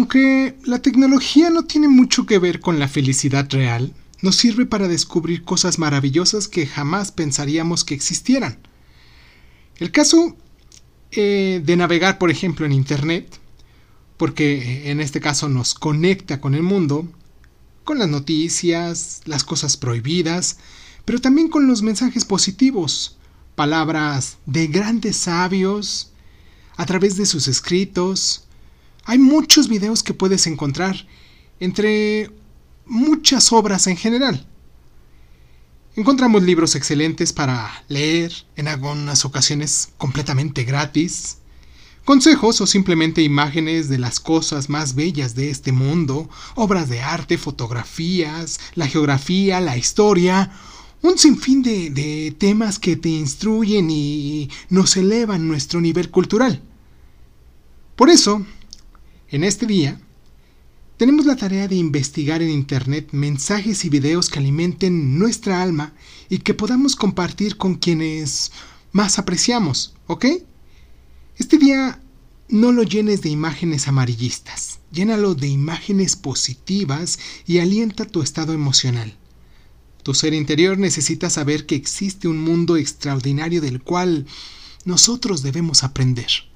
Aunque la tecnología no tiene mucho que ver con la felicidad real, nos sirve para descubrir cosas maravillosas que jamás pensaríamos que existieran. El caso eh, de navegar, por ejemplo, en Internet, porque en este caso nos conecta con el mundo, con las noticias, las cosas prohibidas, pero también con los mensajes positivos, palabras de grandes sabios, a través de sus escritos. Hay muchos videos que puedes encontrar, entre muchas obras en general. Encontramos libros excelentes para leer, en algunas ocasiones completamente gratis, consejos o simplemente imágenes de las cosas más bellas de este mundo, obras de arte, fotografías, la geografía, la historia, un sinfín de, de temas que te instruyen y nos elevan nuestro nivel cultural. Por eso, en este día, tenemos la tarea de investigar en Internet mensajes y videos que alimenten nuestra alma y que podamos compartir con quienes más apreciamos, ¿ok? Este día no lo llenes de imágenes amarillistas, llénalo de imágenes positivas y alienta tu estado emocional. Tu ser interior necesita saber que existe un mundo extraordinario del cual nosotros debemos aprender.